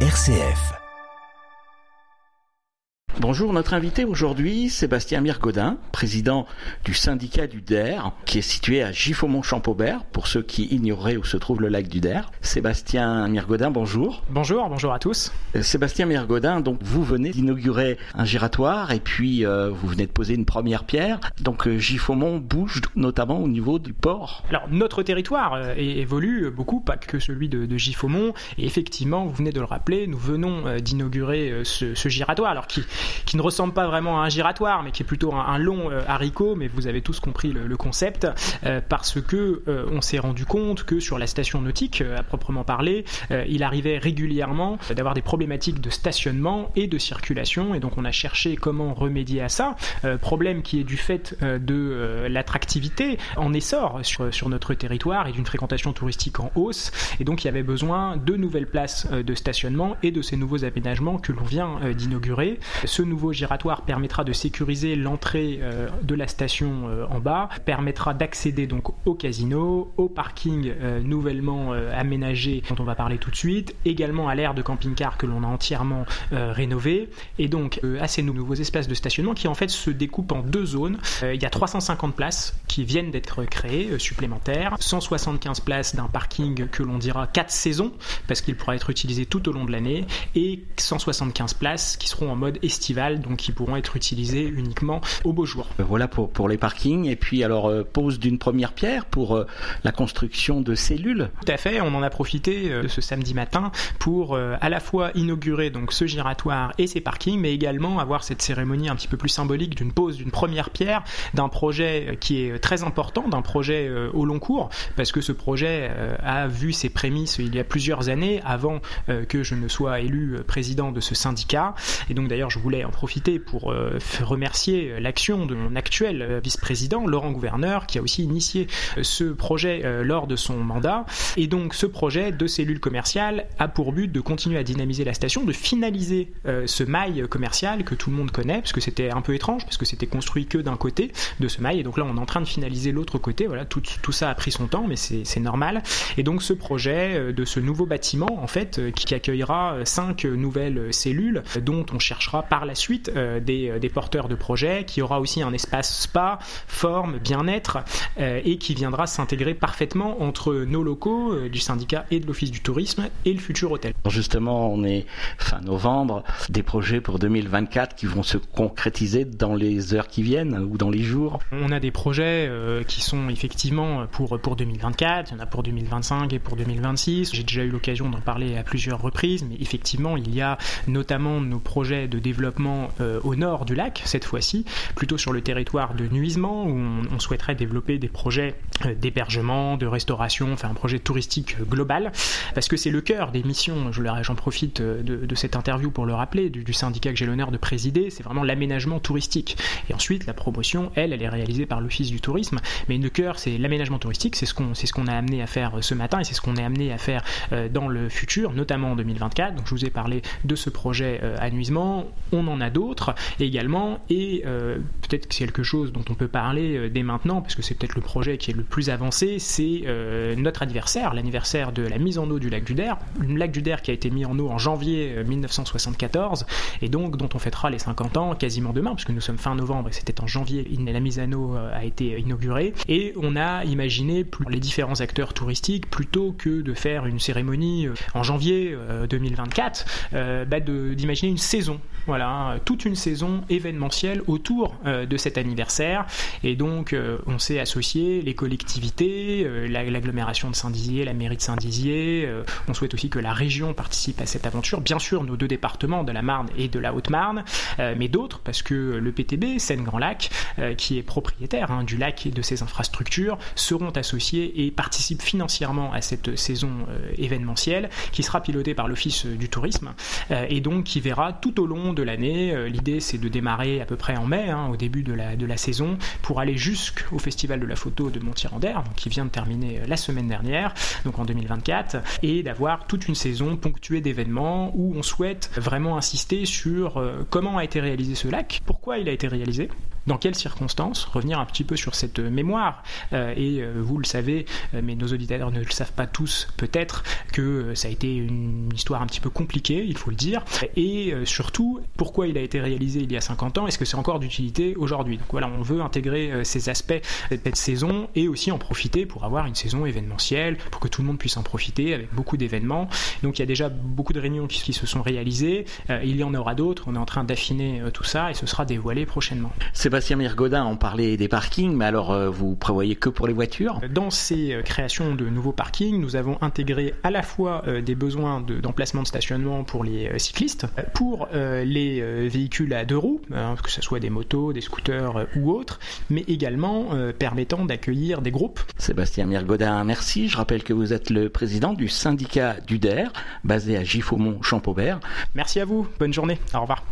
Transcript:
RCF. Bonjour, notre invité aujourd'hui, Sébastien Mirgodin, président du syndicat du DER, qui est situé à Giffaumont-Champaubert, pour ceux qui ignoreraient où se trouve le lac du DER. Sébastien Mirgodin, bonjour. Bonjour, bonjour à tous. Euh, Sébastien Mirgodin, donc vous venez d'inaugurer un giratoire et puis euh, vous venez de poser une première pierre. Donc euh, Giffaumont bouge notamment au niveau du port. Alors notre territoire euh, évolue beaucoup, pas que celui de, de Giffaumont. Et effectivement, vous venez de le rappeler, nous venons euh, d'inaugurer euh, ce, ce giratoire, alors qui, qui ne ressemble pas vraiment à un giratoire, mais qui est plutôt un, long euh, haricot. Mais vous avez tous compris le, le concept, euh, parce que euh, on s'est rendu compte que sur la station nautique, à proprement parler, il arrivait régulièrement d'avoir des problématiques de stationnement et de circulation. Et donc on a cherché comment remédier à ça. Problème qui est du fait de l'attractivité en essor sur, sur notre territoire et d'une fréquentation touristique en hausse. Et donc il y avait besoin de nouvelles places de stationnement et de ces nouveaux aménagements que l'on vient d'inaugurer. Ce nouveau giratoire permettra de sécuriser l'entrée euh, de la station euh, en bas, permettra d'accéder donc au casino, au parking euh, nouvellement aménagé dont on va parler tout de suite, également à l'aire de camping-car que l'on a entièrement euh, rénové, et donc à ces nouveaux espaces de stationnement qui en fait se découpent en deux zones. Il y a 350 places qui viennent d'être créées supplémentaires, 175 places d'un parking que l'on dira 4 saisons parce qu'il pourra être utilisé tout au long de l'année. Et 175 places qui seront en mode donc qui pourront être utilisées uniquement au beau jour. Euh, Voilà pour, pour les parkings. Et puis alors euh, pose d'une première pierre pour euh, la construction de cellules. Tout à fait, on en a profité ce samedi matin pour à la fois inaugurer donc ce giratoire et ces parkings, mais également avoir cette cérémonie un petit peu plus symbolique d'une pose d'une première pierre d'un projet qui est très important, d'un projet au long cours, parce que ce projet a vu ses prémices il y a plusieurs années avant que je ne sois élu président de ce syndicat. Et donc d'ailleurs, je voulais en profiter pour euh, remercier l'action de mon actuel euh, vice-président, Laurent Gouverneur, qui a aussi initié euh, ce projet lors de son mandat. Et donc ce projet de cellule commerciale a pour but de continuer à dynamiser la station, de finaliser ce mail commercial que tout le monde connaît, parce que c'était un peu étrange, parce que c'était construit que d'un côté de ce mail. Et donc là, on est en train de finaliser l'autre côté. Voilà, tout, tout ça a pris son temps, mais c'est normal. Et donc ce projet de ce nouveau bâtiment, en fait, qui accueillera cinq nouvelles cellules, dont on cherchera par la suite euh, des, euh, des porteurs de projets, qui aura aussi un espace spa, forme, bien-être, euh, et qui viendra s'intégrer parfaitement entre nos locaux euh, du syndicat et de l'office du tourisme et le futur hôtel. Justement, on est fin novembre, des projets pour 2024 qui vont se concrétiser dans les heures qui viennent ou dans les jours? On a des projets euh, qui sont effectivement pour, pour 2024, il y en a pour 2025 et pour 2026. J'ai déjà eu l'occasion d'en parler à plusieurs reprises, mais effectivement, il y a notamment nos projets de développement euh, au nord du lac, cette fois-ci, plutôt sur le territoire de Nuisement, où on, souhaiterait développer des projets d'hébergement, de restauration, enfin un projet touristique euh, global, parce que c'est le cœur des missions, j'en profite euh, de, cette interview pour le rappeler, du, syndicat que j'ai l'honneur de présider, c'est vraiment l'aménagement touristique. Et ensuite, la promotion, elle, elle est réalisée par l'Office du tourisme, mais le cœur, c'est l'aménagement touristique, c'est ce qu'on ce qu'on a amené à faire euh, ce matin et c'est ce qu'on est amené à faire euh, dans le futur, notamment en 2024. Donc je vous ai parlé de ce projet euh, à Nuisement, on en a d'autres également, et euh, peut-être que c'est quelque chose dont on peut parler euh, dès maintenant, parce que c'est peut-être le projet qui est le plus avancé, c'est euh, notre anniversaire, l'anniversaire de la mise en eau du lac du Der, le lac du Der qui a été mis en eau en janvier euh, 1974, et donc dont on fêtera les 50 ans quasiment demain, puisque nous sommes fin novembre et c'était en janvier, la mise à eau euh, a été inaugurée, et on a imaginé plus les différents acteurs touristiques, plutôt que de faire une cérémonie euh, en janvier euh, 2024, euh, bah, d'imaginer une saison, voilà, toute une saison événementielle autour euh, de cet anniversaire, et donc euh, on s'est associé les collectivités, euh, la- l'agglomération de Saint-Dizier, la mairie de Saint-Dizier, euh, on souhaite aussi que la région participe à cette aventure, bien sûr nos deux départements de la Marne et de la Haute-Marne, euh, mais d'autres, parce que le PTB, Seine-Grand Lac, euh, qui est propriétaire hein, du lac et de ses infrastructures, seront associés et participent financièrement à cette saison euh, événementielle qui sera pilotée par l'Office du tourisme euh, et donc qui verra tout au long de l'année. euh, L'idée, c'est de démarrer à peu près en mai, hein, au début la, de la saison, pour aller jusqu'au Festival de la photo de Montirandère, qui vient de terminer euh, la semaine dernière, donc en 2024, et d'avoir toute une saison ponctuée d'événements où on souhaite vraiment insister sur euh, comment a été réalisé ce lac, pourquoi il a été réalisé, Dans quelles circonstances Revenir un petit peu sur cette mémoire? et vous le savez, mais nos auditeurs ne le savent pas tous peut-être, que ça a été une histoire un petit peu compliquée, il faut le dire. Et surtout, pourquoi il a été réalisé il y a 50 ans? Est-ce que c'est encore d'utilité aujourd'hui? Donc voilà, on veut intégrer ces aspects de cette saison et aussi en profiter pour avoir une saison événementielle, pour que tout le monde puisse en profiter avec beaucoup d'événements. Donc il y a déjà beaucoup de réunions qui, se sont réalisées. Euh, il y en aura d'autres. On est en train d'affiner euh, tout ça et ce sera dévoilé prochainement. Sébastien Mirgodin, on parlait des parkings, mais alors euh, vous prévoyez que pour les voitures? Dans ces créations de nouveaux parkings, nous avons intégré à la fois des besoins d'emplacement de, stationnement pour les cyclistes, pour les véhicules à deux roues, hein, que ce soit des motos, des scooters ou autres, mais également permettant d'accueillir des groupes. Sébastien Mirgodin, merci. Je rappelle que vous êtes le président du syndicat du DER, basé à Giffaumont-Champaubert. Merci à vous. Bonne journée. Au revoir.